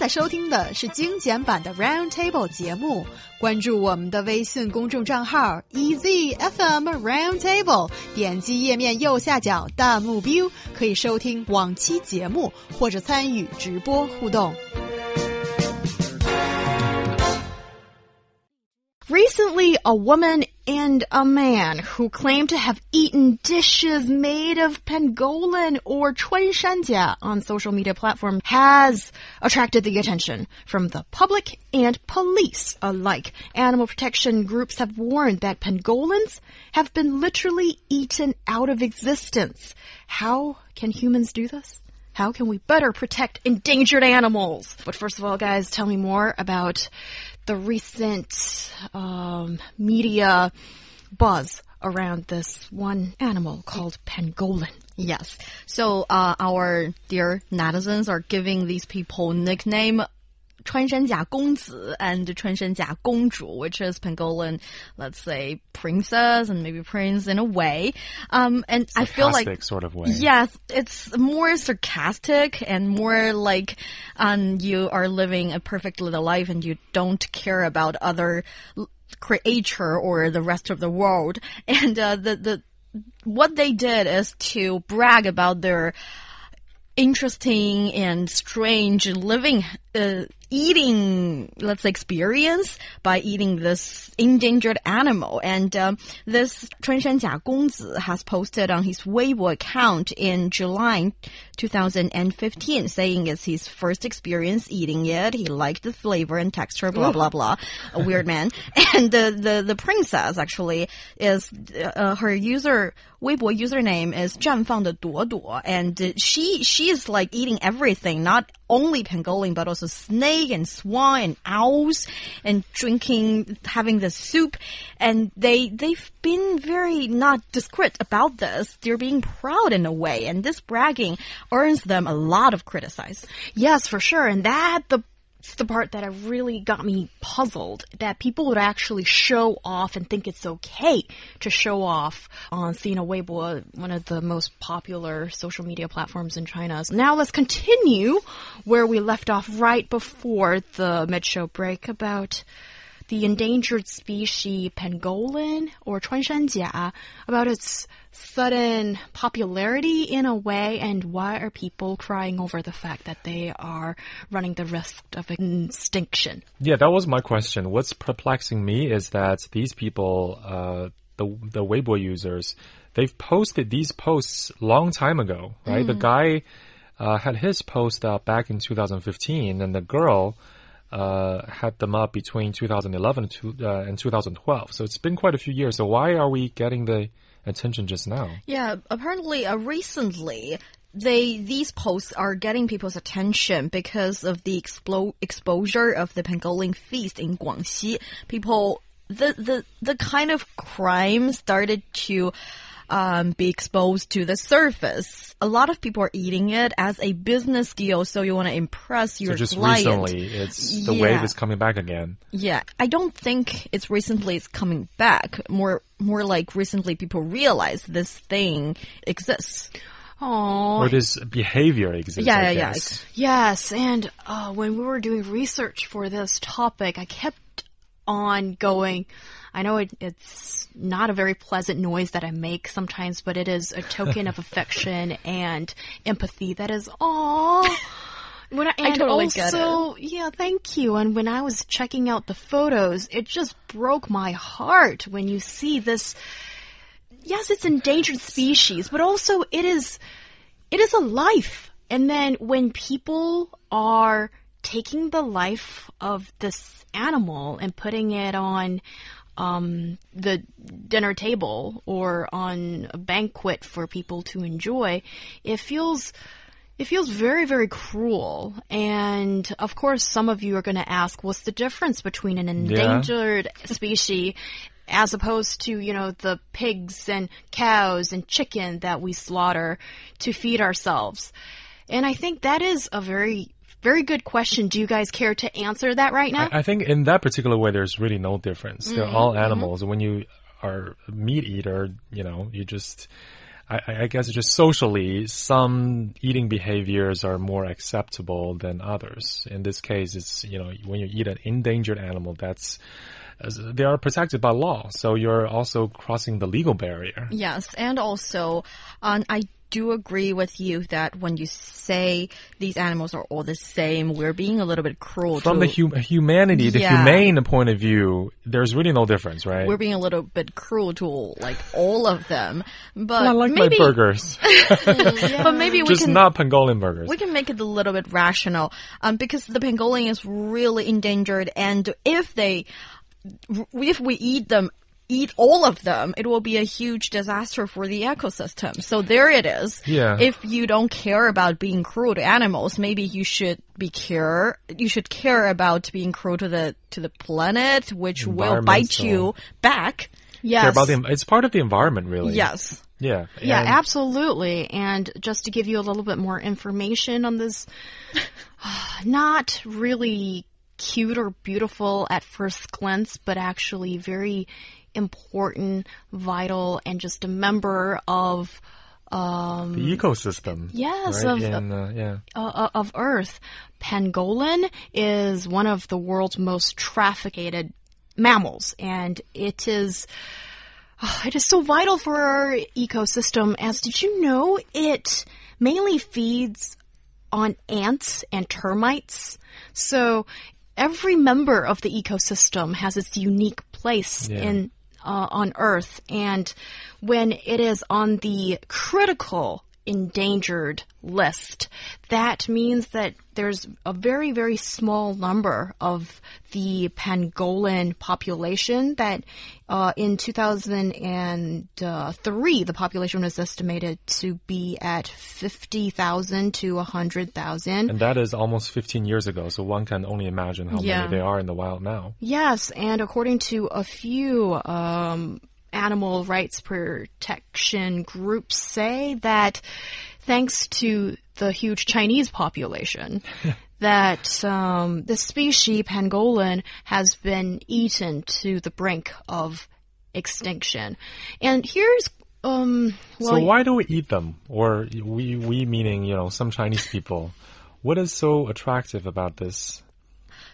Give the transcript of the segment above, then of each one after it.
在收听的是精简版的 Round Table 节目。关注我们的微信公众账号 EZFM Round Table，点击页面右下角弹幕 view，可以收听往期节目或者参与直播互动。Recently, a woman and a man who claimed to have eaten dishes made of pangolin or chuanshanjia on social media platform has attracted the attention from the public and police alike. Animal protection groups have warned that pangolins have been literally eaten out of existence. How can humans do this? How can we better protect endangered animals? But first of all, guys, tell me more about the recent um, media buzz around this one animal called pangolin. Yes. So uh, our dear netizens are giving these people nickname 穿山甲公子 Gongzi and Chuanshanjia which is Pangolin, let's say princess and maybe prince in a way. Um, and sarcastic I feel like sort of way. Yes, it's more sarcastic and more like um, you are living a perfect little life and you don't care about other creature or the rest of the world. And uh, the the what they did is to brag about their interesting and strange living uh, eating, let's say, experience by eating this endangered animal. And um, this Chuanshanjia Gongzi has posted on his Weibo account in July 2015, saying it's his first experience eating it. He liked the flavor and texture, blah, blah, blah. A weird man. And the, the, the princess actually is, uh, her user, Weibo username is 绽放的朵朵. And she, she is like eating everything, not only pangolin, but also snake and swan and owls and drinking, having the soup. And they, they've been very not discreet about this. They're being proud in a way. And this bragging earns them a lot of criticize. Yes, for sure. And that, the it's the part that really got me puzzled that people would actually show off and think it's okay to show off on Sina Weibo, one of the most popular social media platforms in China. So now let's continue where we left off right before the mid-show break about the endangered species pangolin or chuanshanjia, about its sudden popularity in a way, and why are people crying over the fact that they are running the risk of extinction? Yeah, that was my question. What's perplexing me is that these people, uh, the the Weibo users, they've posted these posts long time ago, right? Mm. The guy had his post up back in 2015, and the girl uh, had them up between 2011 to, uh, and 2012. So it's been quite a few years. So why are we getting the attention just now? Yeah, apparently, uh, recently. They these posts are getting people's attention because of the exposure of the pangolin feast in Guangxi. People, the the the kind of crime started to um, be exposed to the surface. A lot of people are eating it as a business skill, so you want to impress your so just client. recently, it's the yeah. wave is coming back again. Yeah, I don't think it's recently it's coming back. More, more like recently people realize this thing exists. Oh, or this behavior exists. Yeah, yeah, yeah. Yes, and uh, when we were doing research for this topic, I kept on going. I know it, it's not a very pleasant noise that I make sometimes, but it is a token of affection and empathy that is all. When I, I totally also, yeah, thank you. And when I was checking out the photos, it just broke my heart when you see this. Yes, it's endangered species, but also it is, it is a life. And then when people are taking the life of this animal and putting it on um, the dinner table or on a banquet for people to enjoy, it feels it feels very, very cruel. And of course, some of you are going to ask, what's the difference between an endangered yeah. species as opposed to, you know, the pigs and cows and chicken that we slaughter to feed ourselves? And I think that is a very very good question. Do you guys care to answer that right now? I, I think in that particular way, there's really no difference. Mm -hmm. They're all mm-hmm. animals. Mm -hmm. When you are a meat eater, you know, you just I, I guess just socially, some eating behaviors are more acceptable than others. In this case, it's you know when you eat an endangered animal, that's they are protected by law, so you're also crossing the legal barrier. Yes, and also, um, I do agree with you that when you say these animals are all the same, we're being a little bit cruel From to. the hum- humanity, the Yeah. humane point of view, there's really no difference, right? we're being a little bit cruel to like all of them, but I like maybe, my burgers, but maybe we just can not pangolin burgers. we can make it a little bit rational, um, because the pangolin is really endangered, and if they, if we eat them, eat all of them, it will be a huge disaster for the ecosystem. So there it is. Yeah. If you don't care about being cruel to animals, maybe you should be care. You should care about being cruel to the to the planet, which will bite you back. Yes. Care about the, it's part of the environment, really. Yes. Yeah. Yeah, absolutely. And just to give you a little bit more information on this, not really cute or beautiful at first glance, but actually very important, vital, and just a member of um, the ecosystem. Yes, right? of- In, uh, yeah. uh, of Earth. Pangolin is one of the world's most trafficked mammals, and it is oh, it is so vital for our ecosystem. As did you know, it mainly feeds on ants and termites. So every member of the ecosystem has its unique place Yeah. in uh, on Earth, and when it is on the critical endangered list, that means that there's a very, very small number of the pangolin population that uh, in 2003, the population was estimated to be at 50,000 to 100,000. And that is almost 15 years ago, so one can only imagine how Yeah. many they are in the wild now. Yes, and according to a few um, animal rights protection groups, say that thanks to the huge Chinese population, that um, the species pangolin has been eaten to the brink of extinction. And here's um, well, so why do we eat them? Or we, we meaning, you know, some Chinese people. What is so attractive about this?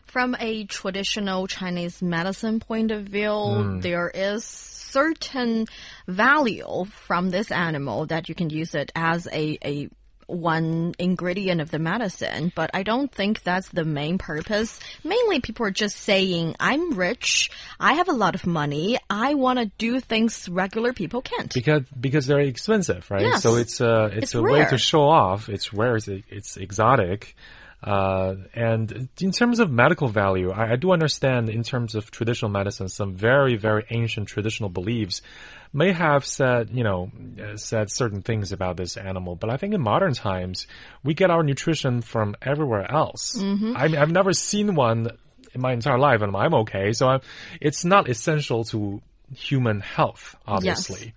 From a traditional Chinese medicine point of view, hmm. there is certain value from this animal that you can use it as a, a one ingredient of the medicine, but I don't think that's the main purpose. Mainly people are just saying, I'm rich, I have a lot of money, I want to do things regular people can't. Because because they're expensive, right? Yes. So it's a it's, It's a way to show off. It's rare. It's, it's exotic. Uh, and in terms of medical value, I, I do understand in terms of traditional medicine, some very, very ancient traditional beliefs may have said, you know, uh, said certain things about this animal. But I think in modern times, we get our nutrition from everywhere else. Mm-hmm. I mean, I've never seen one in my entire life, and I'm okay. So I'm, it's not essential to human health, obviously. Yes.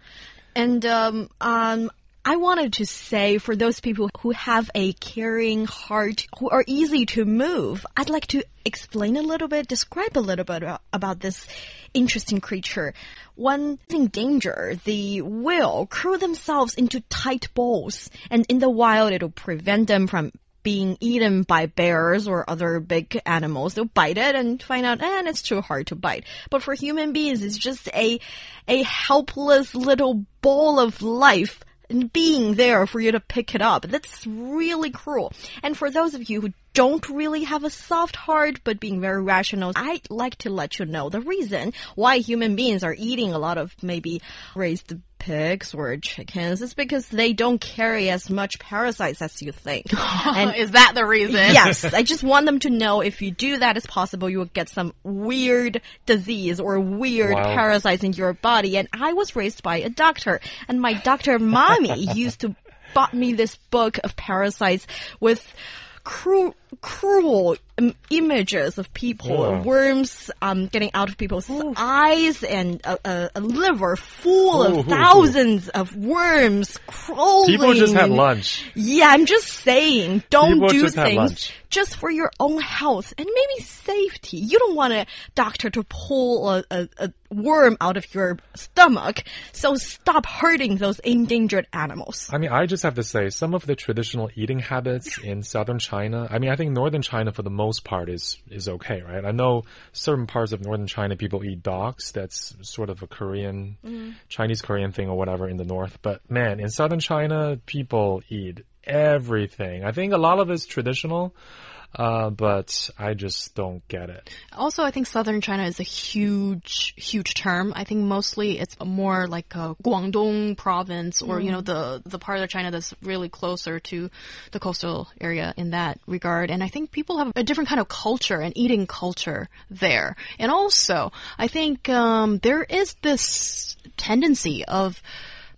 And um, um, I wanted to say for those people who have a caring heart, who are easy to move, I'd like to explain a little bit, describe a little bit about, this interesting creature. When in danger, they will curl themselves into tight balls, and in the wild, it'll prevent them from being eaten by bears or other big animals. They'll bite it and find out, and it's too hard to bite. But for human beings, it's just a, a helpless little ball of life being there for you to pick it up. That's really cruel. And for those of you who don't really have a soft heart, but being very rational, I'd like to let you know the reason why human beings are eating a lot of maybe raised pigs or chickens is because they don't carry as much parasites as you think. and is that the reason? yes, I just want them to know if you do that, it's possible you will get some weird disease or weird Wow. parasites in your body. And I was raised by a doctor, and my doctor mommy used to bought me this book of parasites with cruel cruel um, images of people, Yeah. worms um, getting out of people's eyes, and a, a, a liver full Ooh, ooh, of thousands of worms crawling. People just had lunch. Yeah, I'm just saying, don't People do just things just for your own health and maybe safety. You don't want a doctor to pull a, a, a worm out of your stomach, so stop hurting those endangered animals. I mean, I just have to say, some of the traditional eating habits in southern China, I mean, I think northern China for the most part is, is okay, right? I know certain parts of northern China people eat dogs. That's sort of a Korean, mm-hmm. Chinese Korean thing or whatever in the north. But man, in southern China, people eat everything. I think a lot of it's traditional. Uh, but I just don't get it. Also, I think southern China is a huge, huge term. I think mostly it's more like a Guangdong province or, you know, the, the part of China that's really closer to the coastal area in that regard. And I think people have a different kind of culture and eating culture there. And also, I think, um, there is this tendency of,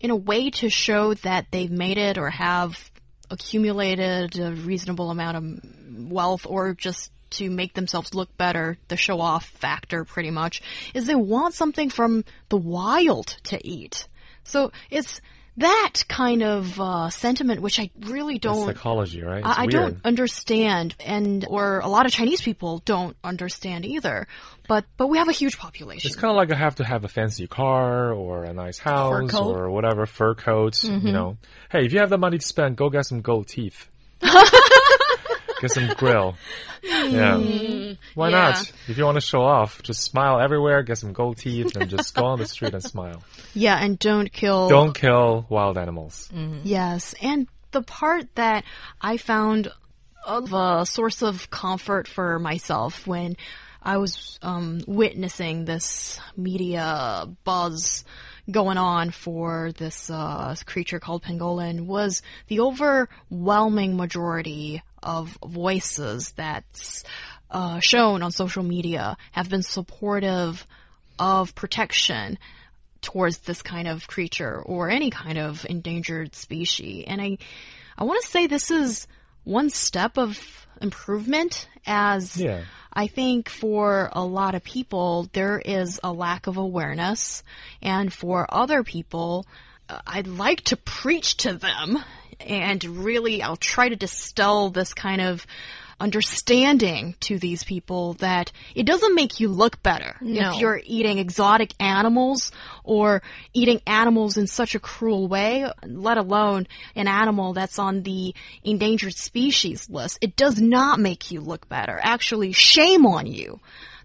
in a way to show that they've made it or have accumulated a reasonable amount of wealth or just to make themselves look better, the show off factor pretty much, is they want something from the wild to eat. So it's that kind of uh, sentiment which I really don't psychology, right? I, I don't understand, and or a lot of Chinese people don't understand either. But but we have a huge population. It's kind of like I have to have a fancy car or a nice house or whatever, fur coat, Mm-hmm. you know. Hey, if you have the money to spend, go get some gold teeth. get some grill. Yeah. Why Mm, yeah. not? If you want to show off, just smile everywhere, get some gold teeth, and just go on the street and smile. yeah, and don't kill. Don't kill wild animals. Yes, and the part that I found of a source of comfort for myself when I was um, witnessing this media buzz going on for this uh, creature called pangolin was the overwhelming majority of voices that's uh, shown on social media have been supportive of protection towards this kind of creature or any kind of endangered species. And I, I want to say this is one step of improvement as Yeah. I think for a lot of people, there is a lack of awareness. And for other people, uh, I'd like to preach to them and really I'll try to distill this kind of understanding to these people that it doesn't make you look better No. if you're eating exotic animals or eating animals in such a cruel way, let alone an animal that's on the endangered species list. It does not make you look better. Actually, shame on you.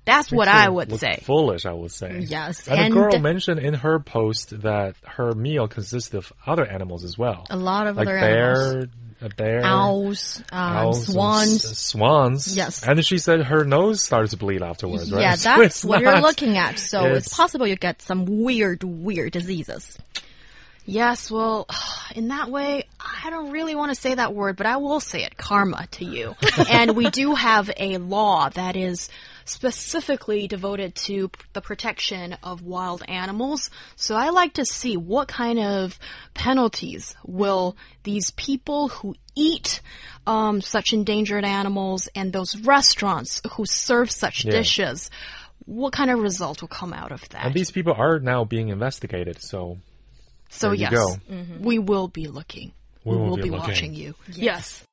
That's what I would Look say. Foolish, I would say. Yes, And, and- the girl mentioned in her post that her meal consists of other animals as well. A lot of like other bear, animals. a bear, Owls, um, owls swans. swans. Yes. And she said her nose started to bleed afterwards, right? Yeah, that's it's what you're looking at. So it's, it's- possible you get some weird, weird diseases. Yes, well, in that way, I don't really want to say that word, but I will say it karma to you. and we do have a law that is specifically devoted to the protection of wild animals. So I like to see what kind of penalties will these people who eat um, such endangered animals and those restaurants who serve such Yeah. dishes, what kind of result will come out of that? And these people are now being investigated, so so there you yes, go. we will be looking. We will will be be watching you. Yes.